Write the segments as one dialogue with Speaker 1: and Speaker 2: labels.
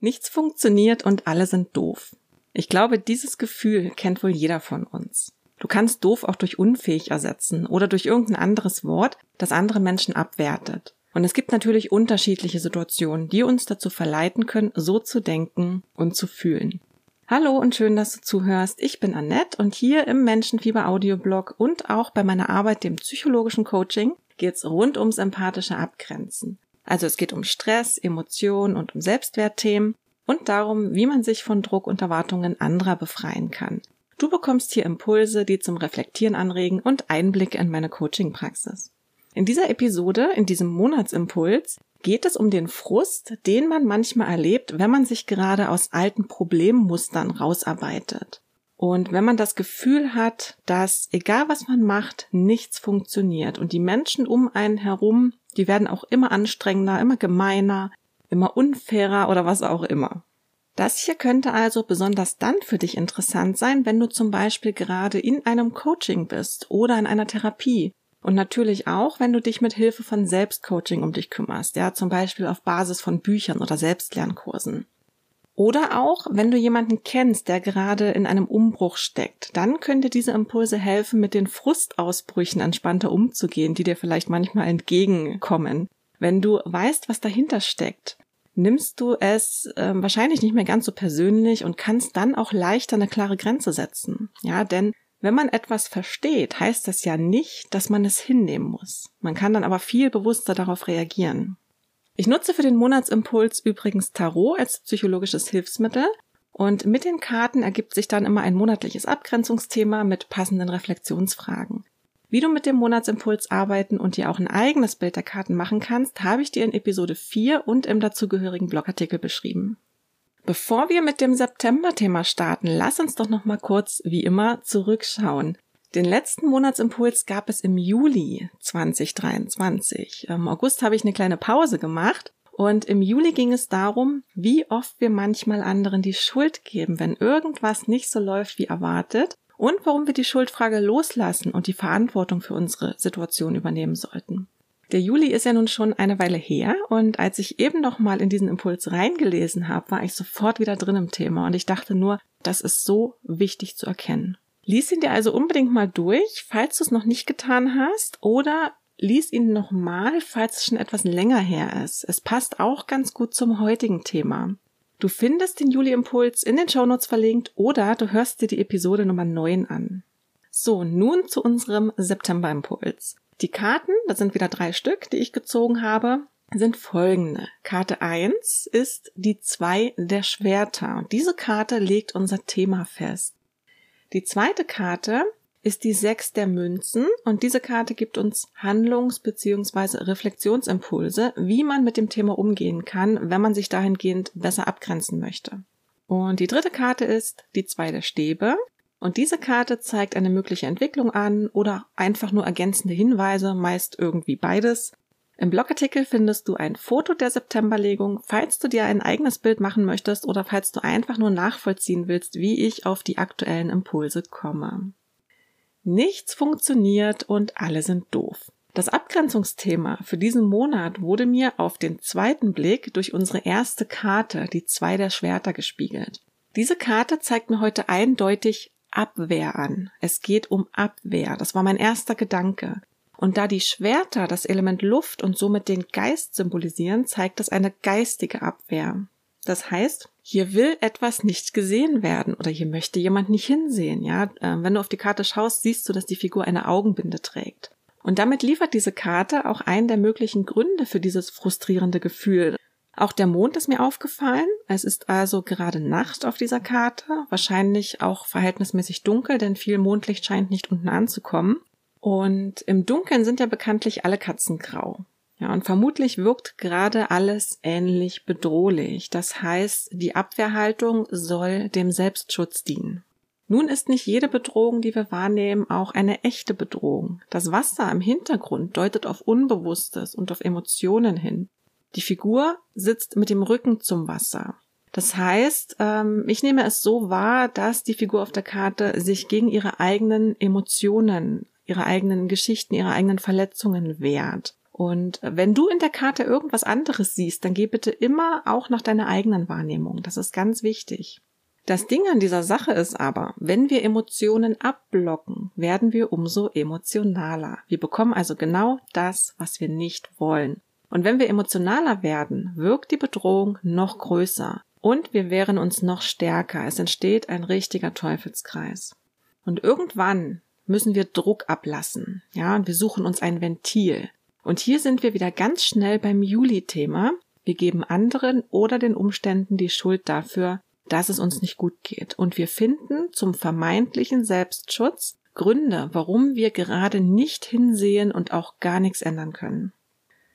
Speaker 1: Nichts funktioniert und alle sind doof. Ich glaube, dieses Gefühl kennt wohl jeder von uns. Du kannst doof auch durch unfähig ersetzen oder durch irgendein anderes Wort, das andere Menschen abwertet. Und es gibt natürlich unterschiedliche Situationen, die uns dazu verleiten können, so zu denken und zu fühlen. Hallo und schön, dass du zuhörst. Ich bin Annette und hier im Menschenfieber Audioblog und auch bei meiner Arbeit, dem psychologischen Coaching, geht's rund ums empathische Abgrenzen. Also es geht um Stress, Emotionen und um Selbstwertthemen und darum, wie man sich von Druck und Erwartungen anderer befreien kann. Du bekommst hier Impulse, die zum Reflektieren anregen und Einblicke in meine Coaching-Praxis. In dieser Episode, in diesem Monatsimpuls, geht es um den Frust, den man manchmal erlebt, wenn man sich gerade aus alten Problemmustern rausarbeitet. Und wenn man das Gefühl hat, dass egal was man macht, nichts funktioniert und die Menschen um einen herum, die werden auch immer anstrengender, immer gemeiner, immer unfairer oder was auch immer. Das hier könnte also besonders dann für dich interessant sein, wenn du zum Beispiel gerade in einem Coaching bist oder in einer Therapie und natürlich auch, wenn du dich mit Hilfe von Selbstcoaching um dich kümmerst, ja, zum Beispiel auf Basis von Büchern oder Selbstlernkursen. Oder auch, wenn du jemanden kennst, der gerade in einem Umbruch steckt, dann könnte diese Impulse helfen, mit den Frustausbrüchen entspannter umzugehen, die dir vielleicht manchmal entgegenkommen. Wenn du weißt, was dahinter steckt, nimmst du es äh, wahrscheinlich nicht mehr ganz so persönlich und kannst dann auch leichter eine klare Grenze setzen. Ja, denn wenn man etwas versteht, heißt das ja nicht, dass man es hinnehmen muss. Man kann dann aber viel bewusster darauf reagieren. Ich nutze für den Monatsimpuls übrigens Tarot als psychologisches Hilfsmittel und mit den Karten ergibt sich dann immer ein monatliches Abgrenzungsthema mit passenden Reflexionsfragen. Wie du mit dem Monatsimpuls arbeiten und dir auch ein eigenes Bild der Karten machen kannst, habe ich dir in Episode 4 und im dazugehörigen Blogartikel beschrieben. Bevor wir mit dem September-Thema starten, lass uns doch noch mal kurz, wie immer, zurückschauen. Den letzten Monatsimpuls gab es im Juli 2023. Im August habe ich eine kleine Pause gemacht und im Juli ging es darum, wie oft wir manchmal anderen die Schuld geben, wenn irgendwas nicht so läuft wie erwartet und warum wir die Schuldfrage loslassen und die Verantwortung für unsere Situation übernehmen sollten. Der Juli ist ja nun schon eine Weile her und als ich eben noch mal in diesen Impuls reingelesen habe, war ich sofort wieder drin im Thema und ich dachte nur, das ist so wichtig zu erkennen. Lies ihn dir also unbedingt mal durch, falls du es noch nicht getan hast oder lies ihn nochmal, falls es schon etwas länger her ist. Es passt auch ganz gut zum heutigen Thema. Du findest den Juli-Impuls in den Shownotes verlinkt oder du hörst dir die Episode Nummer 9 an. So, nun zu unserem September-Impuls. Die Karten, das sind wieder drei Stück, die ich gezogen habe, sind folgende. Karte 1 ist die 2 der Schwerter und diese Karte legt unser Thema fest. Die zweite Karte ist die 6 der Münzen und diese Karte gibt uns Handlungs- bzw. Reflexionsimpulse, wie man mit dem Thema umgehen kann, wenn man sich dahingehend besser abgrenzen möchte. Und die dritte Karte ist die 2 der Stäbe und diese Karte zeigt eine mögliche Entwicklung an oder einfach nur ergänzende Hinweise, meist irgendwie beides. Im Blogartikel findest du ein Foto der Septemberlegung, falls du dir ein eigenes Bild machen möchtest oder falls du einfach nur nachvollziehen willst, wie ich auf die aktuellen Impulse komme. Nichts funktioniert und alle sind doof. Das Abgrenzungsthema für diesen Monat wurde mir auf den zweiten Blick durch unsere erste Karte, die zwei der Schwerter, gespiegelt. Diese Karte zeigt mir heute eindeutig Abwehr an. Es geht um Abwehr. Das war mein erster Gedanke. Und da die Schwerter das Element Luft und somit den Geist symbolisieren, zeigt das eine geistige Abwehr. Das heißt, hier will etwas nicht gesehen werden oder hier möchte jemand nicht hinsehen. Ja, äh, wenn du auf die Karte schaust, siehst du, dass die Figur eine Augenbinde trägt. Und damit liefert diese Karte auch einen der möglichen Gründe für dieses frustrierende Gefühl. Auch der Mond ist mir aufgefallen. Es ist also gerade Nacht auf dieser Karte, wahrscheinlich auch verhältnismäßig dunkel, denn viel Mondlicht scheint nicht unten anzukommen. Und im Dunkeln sind ja bekanntlich alle Katzen grau. Ja, und vermutlich wirkt gerade alles ähnlich bedrohlich. Das heißt, die Abwehrhaltung soll dem Selbstschutz dienen. Nun ist nicht jede Bedrohung, die wir wahrnehmen, auch eine echte Bedrohung. Das Wasser im Hintergrund deutet auf Unbewusstes und auf Emotionen hin. Die Figur sitzt mit dem Rücken zum Wasser. Das heißt, ähm, ich nehme es so wahr, dass die Figur auf der Karte sich gegen ihre eigenen Emotionen, ihre eigenen Geschichten, ihre eigenen Verletzungen wehrt. Und wenn du in der Karte irgendwas anderes siehst, dann geh bitte immer auch nach deiner eigenen Wahrnehmung. Das ist ganz wichtig. Das Ding an dieser Sache ist aber, wenn wir Emotionen abblocken, werden wir umso emotionaler. Wir bekommen also genau das, was wir nicht wollen. Und wenn wir emotionaler werden, wirkt die Bedrohung noch größer. Und wir wehren uns noch stärker. Es entsteht ein richtiger Teufelskreis. Und irgendwann müssen wir Druck ablassen. Ja, und wir suchen uns ein Ventil. Und hier sind wir wieder ganz schnell beim Juli-Thema. Wir geben anderen oder den Umständen die Schuld dafür, dass es uns nicht gut geht. Und wir finden zum vermeintlichen Selbstschutz Gründe, warum wir gerade nicht hinsehen und auch gar nichts ändern können.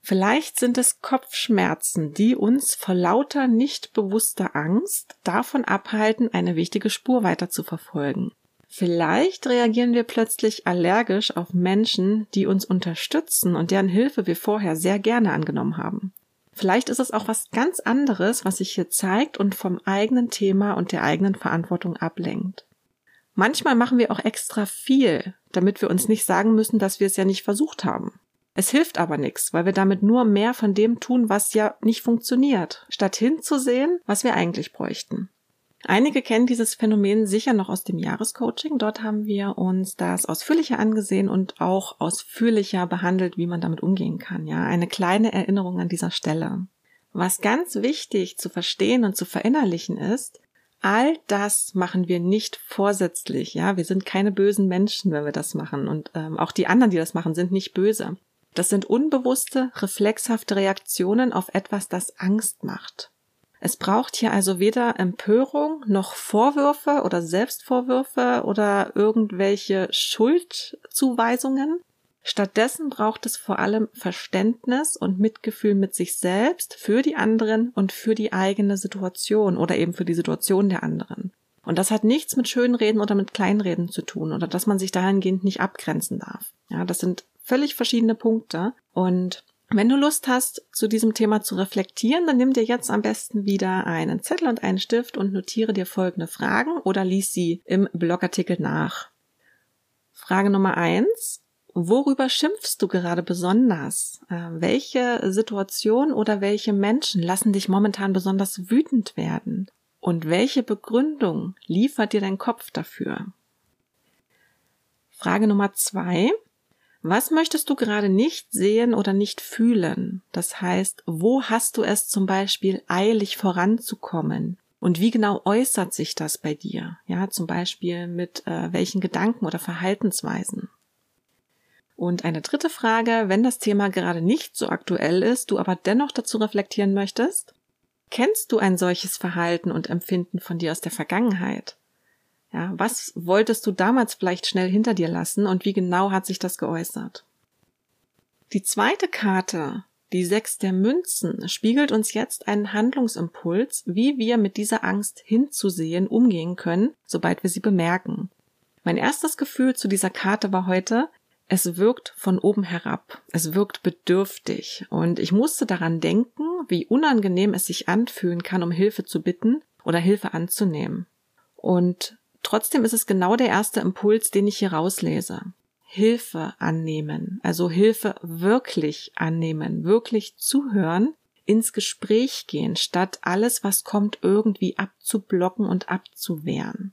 Speaker 1: Vielleicht sind es Kopfschmerzen, die uns vor lauter nicht bewusster Angst davon abhalten, eine wichtige Spur weiter zu verfolgen. Vielleicht reagieren wir plötzlich allergisch auf Menschen, die uns unterstützen und deren Hilfe wir vorher sehr gerne angenommen haben. Vielleicht ist es auch was ganz anderes, was sich hier zeigt und vom eigenen Thema und der eigenen Verantwortung ablenkt. Manchmal machen wir auch extra viel, damit wir uns nicht sagen müssen, dass wir es ja nicht versucht haben. Es hilft aber nichts, weil wir damit nur mehr von dem tun, was ja nicht funktioniert, statt hinzusehen, was wir eigentlich bräuchten. Einige kennen dieses Phänomen sicher noch aus dem Jahrescoaching. Dort haben wir uns das ausführlicher angesehen und auch ausführlicher behandelt, wie man damit umgehen kann. Ja, eine kleine Erinnerung an dieser Stelle. Was ganz wichtig zu verstehen und zu verinnerlichen ist, all das machen wir nicht vorsätzlich. Ja, wir sind keine bösen Menschen, wenn wir das machen. Und ähm, auch die anderen, die das machen, sind nicht böse. Das sind unbewusste, reflexhafte Reaktionen auf etwas, das Angst macht. Es braucht hier also weder Empörung noch Vorwürfe oder Selbstvorwürfe oder irgendwelche Schuldzuweisungen. Stattdessen braucht es vor allem Verständnis und Mitgefühl mit sich selbst, für die anderen und für die eigene Situation oder eben für die Situation der anderen. Und das hat nichts mit Schönreden oder mit Kleinreden zu tun oder dass man sich dahingehend nicht abgrenzen darf. Ja, das sind völlig verschiedene Punkte und wenn du Lust hast, zu diesem Thema zu reflektieren, dann nimm dir jetzt am besten wieder einen Zettel und einen Stift und notiere dir folgende Fragen oder lies sie im Blogartikel nach. Frage Nummer eins. Worüber schimpfst du gerade besonders? Äh, welche Situation oder welche Menschen lassen dich momentan besonders wütend werden? Und welche Begründung liefert dir dein Kopf dafür? Frage Nummer zwei. Was möchtest du gerade nicht sehen oder nicht fühlen? Das heißt, wo hast du es zum Beispiel eilig voranzukommen? Und wie genau äußert sich das bei dir? Ja, zum Beispiel mit äh, welchen Gedanken oder Verhaltensweisen? Und eine dritte Frage, wenn das Thema gerade nicht so aktuell ist, du aber dennoch dazu reflektieren möchtest, kennst du ein solches Verhalten und Empfinden von dir aus der Vergangenheit? Ja, was wolltest du damals vielleicht schnell hinter dir lassen und wie genau hat sich das geäußert? Die zweite Karte, die Sechs der Münzen, spiegelt uns jetzt einen Handlungsimpuls, wie wir mit dieser Angst hinzusehen umgehen können, sobald wir sie bemerken. Mein erstes Gefühl zu dieser Karte war heute, es wirkt von oben herab. Es wirkt bedürftig. Und ich musste daran denken, wie unangenehm es sich anfühlen kann, um Hilfe zu bitten oder Hilfe anzunehmen. Und Trotzdem ist es genau der erste Impuls, den ich hier rauslese. Hilfe annehmen, also Hilfe wirklich annehmen, wirklich zuhören, ins Gespräch gehen, statt alles, was kommt, irgendwie abzublocken und abzuwehren.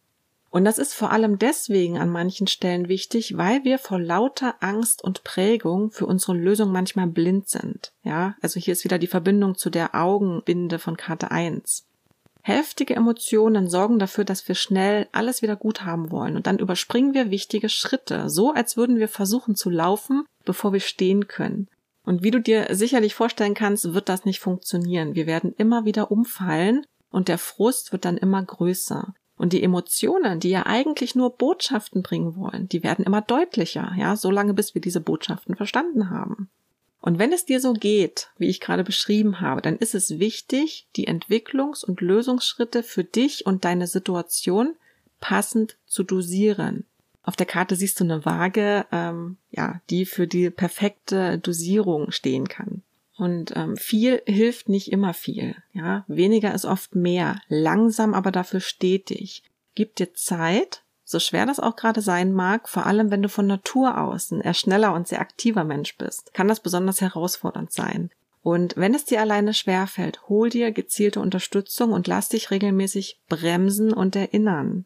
Speaker 1: Und das ist vor allem deswegen an manchen Stellen wichtig, weil wir vor lauter Angst und Prägung für unsere Lösung manchmal blind sind. Ja, also hier ist wieder die Verbindung zu der Augenbinde von Karte 1. Heftige Emotionen sorgen dafür, dass wir schnell alles wieder gut haben wollen und dann überspringen wir wichtige Schritte, so als würden wir versuchen zu laufen, bevor wir stehen können. Und wie du dir sicherlich vorstellen kannst, wird das nicht funktionieren. Wir werden immer wieder umfallen und der Frust wird dann immer größer. Und die Emotionen, die ja eigentlich nur Botschaften bringen wollen, die werden immer deutlicher, ja, solange bis wir diese Botschaften verstanden haben. Und wenn es dir so geht, wie ich gerade beschrieben habe, dann ist es wichtig, die Entwicklungs- und Lösungsschritte für dich und deine Situation passend zu dosieren. Auf der Karte siehst du eine Waage, ähm, ja, die für die perfekte Dosierung stehen kann. Und ähm, viel hilft nicht immer viel. Ja, weniger ist oft mehr, langsam aber dafür stetig. Gib dir Zeit, So schwer das auch gerade sein mag, vor allem wenn du von Natur aus ein eher schneller und sehr aktiver Mensch bist, kann das besonders herausfordernd sein. Und wenn es dir alleine schwerfällt, hol dir gezielte Unterstützung und lass dich regelmäßig bremsen und erinnern.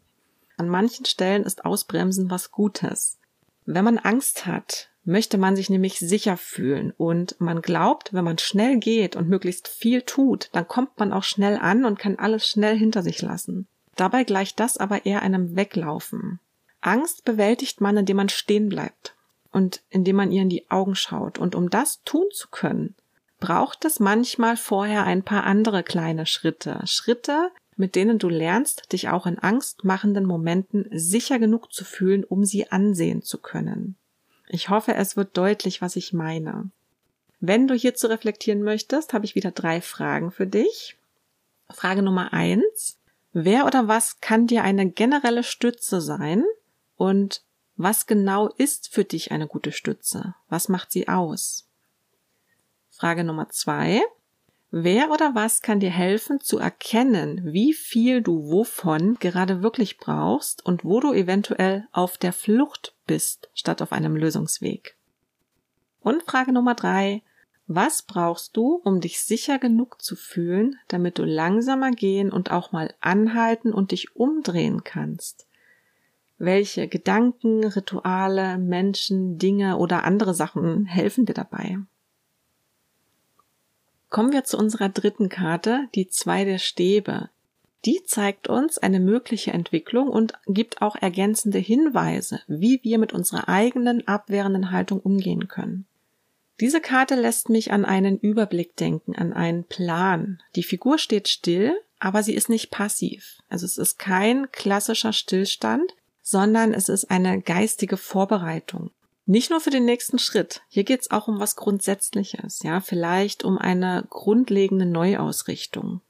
Speaker 1: An manchen Stellen ist Ausbremsen was Gutes. Wenn man Angst hat, möchte man sich nämlich sicher fühlen und man glaubt, wenn man schnell geht und möglichst viel tut, dann kommt man auch schnell an und kann alles schnell hinter sich lassen. Dabei gleicht das aber eher einem Weglaufen. Angst bewältigt man, indem man stehen bleibt und indem man ihr in die Augen schaut. Und um das tun zu können, braucht es manchmal vorher ein paar andere kleine Schritte. Schritte, mit denen du lernst, dich auch in angstmachenden Momenten sicher genug zu fühlen, um sie ansehen zu können. Ich hoffe, es wird deutlich, was ich meine. Wenn du hierzu reflektieren möchtest, habe ich wieder drei Fragen für dich. Frage Nummer eins. Wer oder was kann dir eine generelle Stütze sein? Und was genau ist für dich eine gute Stütze? Was macht sie aus? Frage Nummer zwei. Wer oder was kann dir helfen zu erkennen, wie viel du wovon gerade wirklich brauchst und wo du eventuell auf der Flucht bist, statt auf einem Lösungsweg? Und Frage Nummer drei. Was brauchst du, um dich sicher genug zu fühlen, damit du langsamer gehen und auch mal anhalten und dich umdrehen kannst? Welche Gedanken, Rituale, Menschen, Dinge oder andere Sachen helfen dir dabei? Kommen wir zu unserer dritten Karte, die zwei der Stäbe. Die zeigt uns eine mögliche Entwicklung und gibt auch ergänzende Hinweise, wie wir mit unserer eigenen abwehrenden Haltung umgehen können. Diese Karte lässt mich an einen Überblick denken, an einen Plan. Die Figur steht still, aber sie ist nicht passiv. Also es ist kein klassischer Stillstand, sondern es ist eine geistige Vorbereitung. Nicht nur für den nächsten Schritt. Hier geht es auch um was Grundsätzliches, ja, vielleicht um eine grundlegende Neuausrichtung.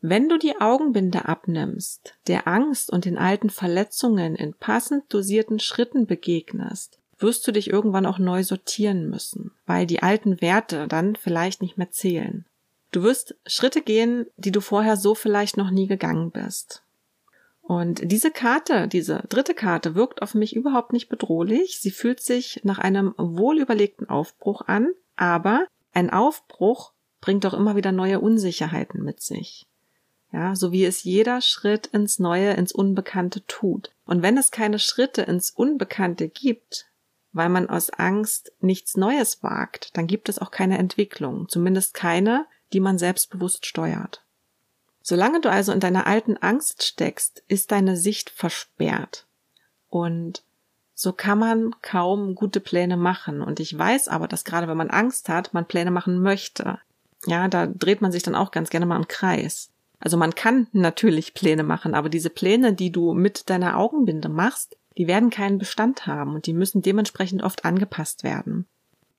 Speaker 1: Wenn du die Augenbinde abnimmst, der Angst und den alten Verletzungen in passend dosierten Schritten begegnest, wirst du dich irgendwann auch neu sortieren müssen, weil die alten Werte dann vielleicht nicht mehr zählen. Du wirst Schritte gehen, die du vorher so vielleicht noch nie gegangen bist. Und diese Karte, diese dritte Karte wirkt auf mich überhaupt nicht bedrohlich. Sie fühlt sich nach einem wohlüberlegten Aufbruch an, aber ein Aufbruch bringt auch immer wieder neue Unsicherheiten mit sich. Ja, so wie es jeder Schritt ins Neue, ins Unbekannte tut. Und wenn es keine Schritte ins Unbekannte gibt, weil man aus Angst nichts Neues wagt, dann gibt es auch keine Entwicklung, zumindest keine, die man selbstbewusst steuert. Solange du also in deiner alten Angst steckst, ist deine Sicht versperrt. Und so kann man kaum gute Pläne machen. Und ich weiß aber, dass gerade wenn man Angst hat, man Pläne machen möchte. Ja, da dreht man sich dann auch ganz gerne mal im Kreis. Also man kann natürlich Pläne machen, aber diese Pläne, die du mit deiner Augenbinde machst, die werden keinen Bestand haben und die müssen dementsprechend oft angepasst werden.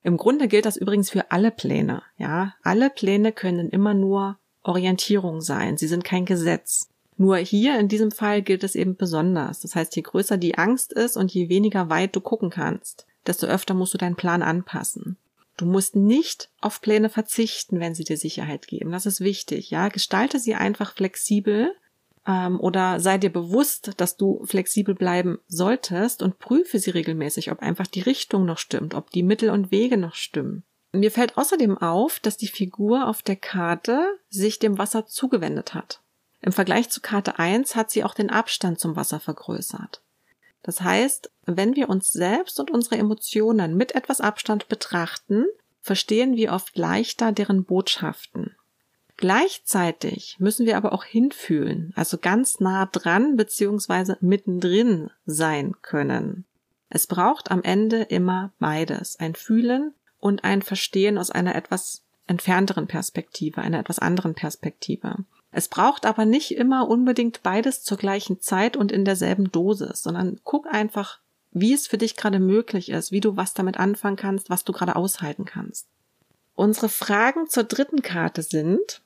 Speaker 1: Im Grunde gilt das übrigens für alle Pläne, ja. Alle Pläne können immer nur Orientierung sein. Sie sind kein Gesetz. Nur hier in diesem Fall gilt es eben besonders. Das heißt, je größer die Angst ist und je weniger weit du gucken kannst, desto öfter musst du deinen Plan anpassen. Du musst nicht auf Pläne verzichten, wenn sie dir Sicherheit geben. Das ist wichtig, ja. Gestalte sie einfach flexibel ähm, oder sei dir bewusst, dass du flexibel bleiben solltest und prüfe sie regelmäßig, ob einfach die Richtung noch stimmt, ob die Mittel und Wege noch stimmen. Mir fällt außerdem auf, dass die Figur auf der Karte sich dem Wasser zugewendet hat. Im Vergleich zu Karte 1 hat sie auch den Abstand zum Wasser vergrößert. Das heißt, wenn wir uns selbst und unsere Emotionen mit etwas Abstand betrachten, verstehen wir oft leichter deren Botschaften. Gleichzeitig müssen wir aber auch hinfühlen, also ganz nah dran bzw. mittendrin sein können. Es braucht am Ende immer beides, ein Fühlen und ein Verstehen aus einer etwas entfernteren Perspektive, einer etwas anderen Perspektive. Es braucht aber nicht immer unbedingt beides zur gleichen Zeit und in derselben Dosis, sondern guck einfach, wie es für dich gerade möglich ist, wie du was damit anfangen kannst, was du gerade aushalten kannst. Unsere Fragen zur dritten Karte sind,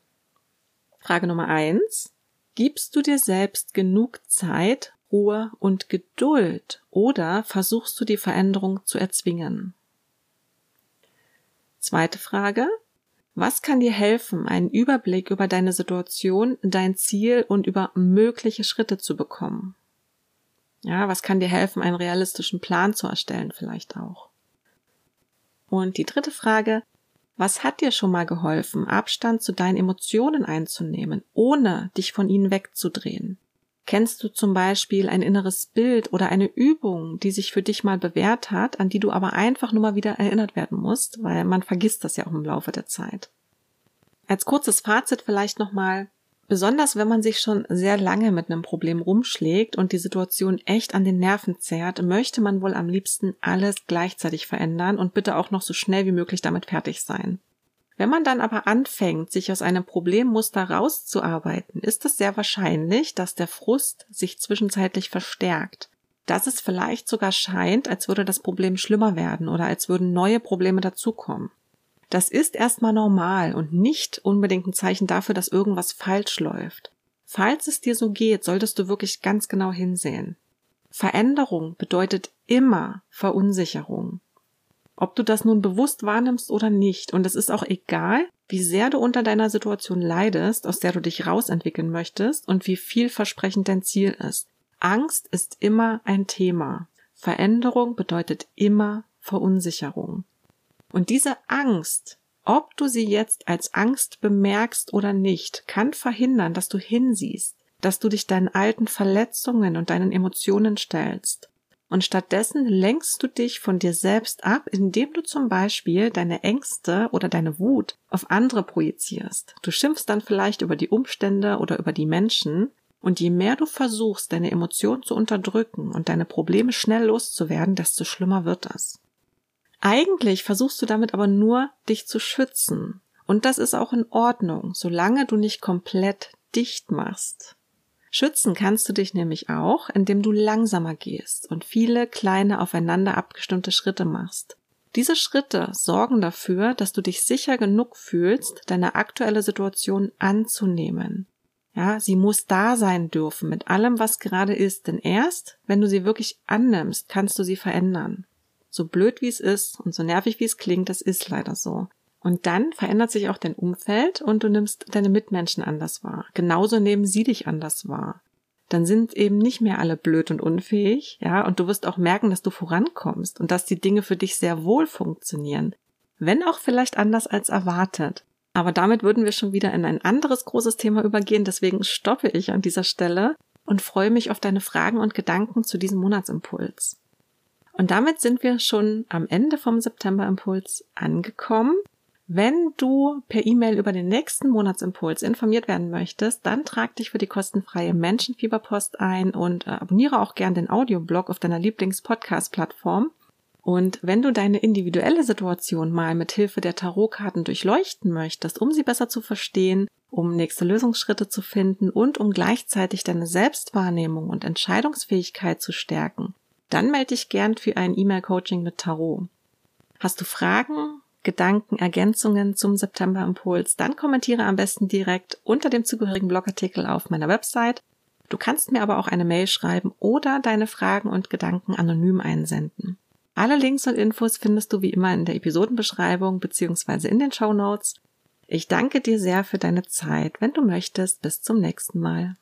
Speaker 1: Frage Nummer eins. Gibst du dir selbst genug Zeit, Ruhe und Geduld oder versuchst du die Veränderung zu erzwingen? Zweite Frage. Was kann dir helfen, einen Überblick über deine Situation, dein Ziel und über mögliche Schritte zu bekommen? Ja, was kann dir helfen, einen realistischen Plan zu erstellen vielleicht auch? Und die dritte Frage, was hat dir schon mal geholfen, Abstand zu deinen Emotionen einzunehmen, ohne dich von ihnen wegzudrehen? Kennst du zum Beispiel ein inneres Bild oder eine Übung, die sich für dich mal bewährt hat, an die du aber einfach nur mal wieder erinnert werden musst, weil man vergisst das ja auch im Laufe der Zeit. Als kurzes Fazit vielleicht nochmal, besonders wenn man sich schon sehr lange mit einem Problem rumschlägt und die Situation echt an den Nerven zerrt, möchte man wohl am liebsten alles gleichzeitig verändern und bitte auch noch so schnell wie möglich damit fertig sein. Wenn man dann aber anfängt, sich aus einem Problemmuster rauszuarbeiten, ist es sehr wahrscheinlich, dass der Frust sich zwischenzeitlich verstärkt. Dass es vielleicht sogar scheint, als würde das Problem schlimmer werden oder als würden neue Probleme dazukommen. Das ist erstmal normal und nicht unbedingt ein Zeichen dafür, dass irgendwas falsch läuft. Falls es dir so geht, solltest du wirklich ganz genau hinsehen. Veränderung bedeutet immer Verunsicherung. Ob du das nun bewusst wahrnimmst oder nicht. Und es ist auch egal, wie sehr du unter deiner Situation leidest, aus der du dich rausentwickeln möchtest und wie vielversprechend dein Ziel ist. Angst ist immer ein Thema. Veränderung bedeutet immer Verunsicherung. Und diese Angst, ob du sie jetzt als Angst bemerkst oder nicht, kann verhindern, dass du hinsiehst, dass du dich deinen alten Verletzungen und deinen Emotionen stellst und stattdessen lenkst du dich von dir selbst ab, indem du zum Beispiel deine Ängste oder deine Wut auf andere projizierst. Du schimpfst dann vielleicht über die Umstände oder über die Menschen, und je mehr du versuchst, deine Emotionen zu unterdrücken und deine Probleme schnell loszuwerden, desto schlimmer wird das. Eigentlich versuchst du damit aber nur, dich zu schützen. Und das ist auch in Ordnung, solange du nicht komplett dicht machst. Schützen kannst du dich nämlich auch, indem du langsamer gehst und viele kleine aufeinander abgestimmte Schritte machst. Diese Schritte sorgen dafür, dass du dich sicher genug fühlst, deine aktuelle Situation anzunehmen. Ja, sie muss da sein dürfen mit allem, was gerade ist, denn erst, wenn du sie wirklich annimmst, kannst du sie verändern. So blöd wie es ist und so nervig wie es klingt, das ist leider so. Und dann verändert sich auch dein Umfeld und du nimmst deine Mitmenschen anders wahr. Genauso nehmen sie dich anders wahr. Dann sind eben nicht mehr alle blöd und unfähig, ja, und du wirst auch merken, dass du vorankommst und dass die Dinge für dich sehr wohl funktionieren. Wenn auch vielleicht anders als erwartet. Aber damit würden wir schon wieder in ein anderes großes Thema übergehen, deswegen stoppe ich an dieser Stelle und freue mich auf deine Fragen und Gedanken zu diesem Monatsimpuls. Und damit sind wir schon am Ende vom Septemberimpuls angekommen. Wenn du per E-Mail über den nächsten Monatsimpuls informiert werden möchtest, dann trag dich für die kostenfreie Menschenfieberpost ein und äh, abonniere auch gern den Audioblog auf deiner Lieblings-Podcast-Plattform. Und wenn du deine individuelle Situation mal mit Hilfe der Tarotkarten durchleuchten möchtest, um sie besser zu verstehen, um nächste Lösungsschritte zu finden und um gleichzeitig deine Selbstwahrnehmung und Entscheidungsfähigkeit zu stärken, dann melde dich gern für ein E-Mail-Coaching mit Tarot. Hast du Fragen, Gedanken, Ergänzungen zum September-Impuls, dann kommentiere am besten direkt unter dem zugehörigen Blogartikel auf meiner Website. Du kannst mir aber auch eine Mail schreiben oder deine Fragen und Gedanken anonym einsenden. Alle Links und Infos findest du wie immer in der Episodenbeschreibung bzw. in den Show Notes. Ich danke dir sehr für deine Zeit. Wenn du möchtest, bis zum nächsten Mal.